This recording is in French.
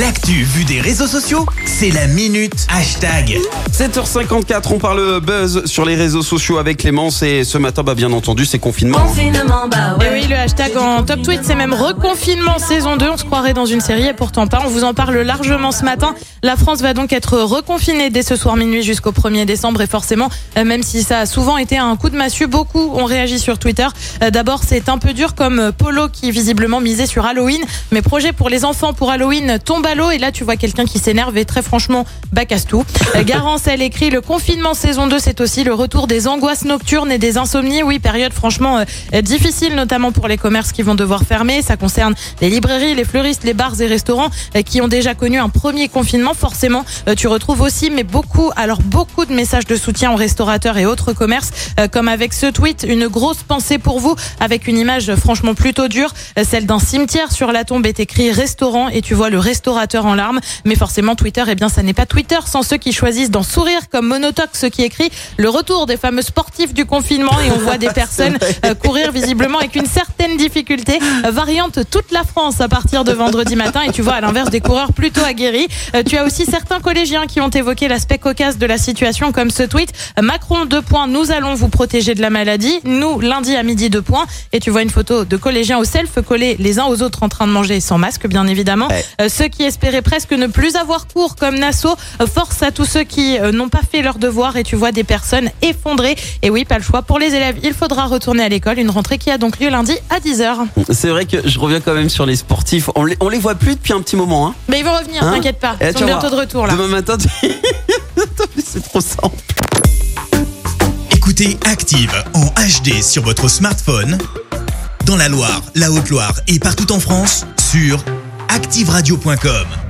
L'actu vue des réseaux sociaux, c'est la minute hashtag. 7h54, on parle buzz sur les réseaux sociaux avec Clémence et ce matin, bah, bien entendu, c'est confinement. Confinement, bah Et ouais. oui, le hashtag en top tweet, c'est même reconfinement saison 2. On se croirait dans une série et pourtant pas. On vous en parle largement ce matin. La France va donc être reconfinée dès ce soir minuit jusqu'au 1er décembre et forcément, euh, même si ça a souvent été un coup de massue, beaucoup ont réagi sur Twitter. Euh, D'abord, c'est un peu dur comme Polo qui visiblement misait sur Halloween. Mais projet pour les enfants pour Halloween tombe et là tu vois quelqu'un qui s'énerve et très franchement, bah casse tout. Euh, Garance, elle écrit le confinement saison 2, c'est aussi le retour des angoisses nocturnes et des insomnies. Oui, période franchement euh, difficile, notamment pour les commerces qui vont devoir fermer. Ça concerne les librairies, les fleuristes, les bars et restaurants euh, qui ont déjà connu un premier confinement. Forcément, tu retrouves aussi, mais beaucoup, alors beaucoup de messages de soutien aux restaurateurs et autres commerces, comme avec ce tweet, une grosse pensée pour vous, avec une image franchement plutôt dure, celle d'un cimetière. Sur la tombe est écrit restaurant et tu vois le en larmes. Mais forcément, Twitter, eh bien, ça n'est pas Twitter sans ceux qui choisissent d'en sourire, comme Monotox qui écrit le retour des fameux sportifs du confinement et on voit des personnes euh, courir visiblement avec une certaine difficulté. Variante toute la France à partir de vendredi matin et tu vois à l'inverse des coureurs plutôt aguerris. Euh, Tu as aussi certains collégiens qui ont évoqué l'aspect cocasse de la situation comme ce tweet. Macron, deux points, nous allons vous protéger de la maladie. Nous, lundi à midi, deux points. Et tu vois une photo de collégiens au self collés les uns aux autres en train de manger sans masque, bien évidemment. Ouais. Euh, ceux qui espéraient presque ne plus avoir cours comme Nassau, force à tous ceux qui euh, n'ont pas fait leur devoir et tu vois des personnes effondrées. Et oui, pas le choix. Pour les élèves, il faudra retourner à l'école. Une rentrée qui a donc lieu lundi à 10h. C'est vrai que je reviens quand même sur les sportifs. On les, on les voit plus depuis un petit moment. Hein. Mais ils vont revenir, Hein t'inquiète pas. Eh, Ils tu sont vas bientôt de retour là. Demain matin, tu- c'est trop simple. Écoutez Active en HD sur votre smartphone, dans la Loire, la Haute-Loire et partout en France, sur activeradio.com.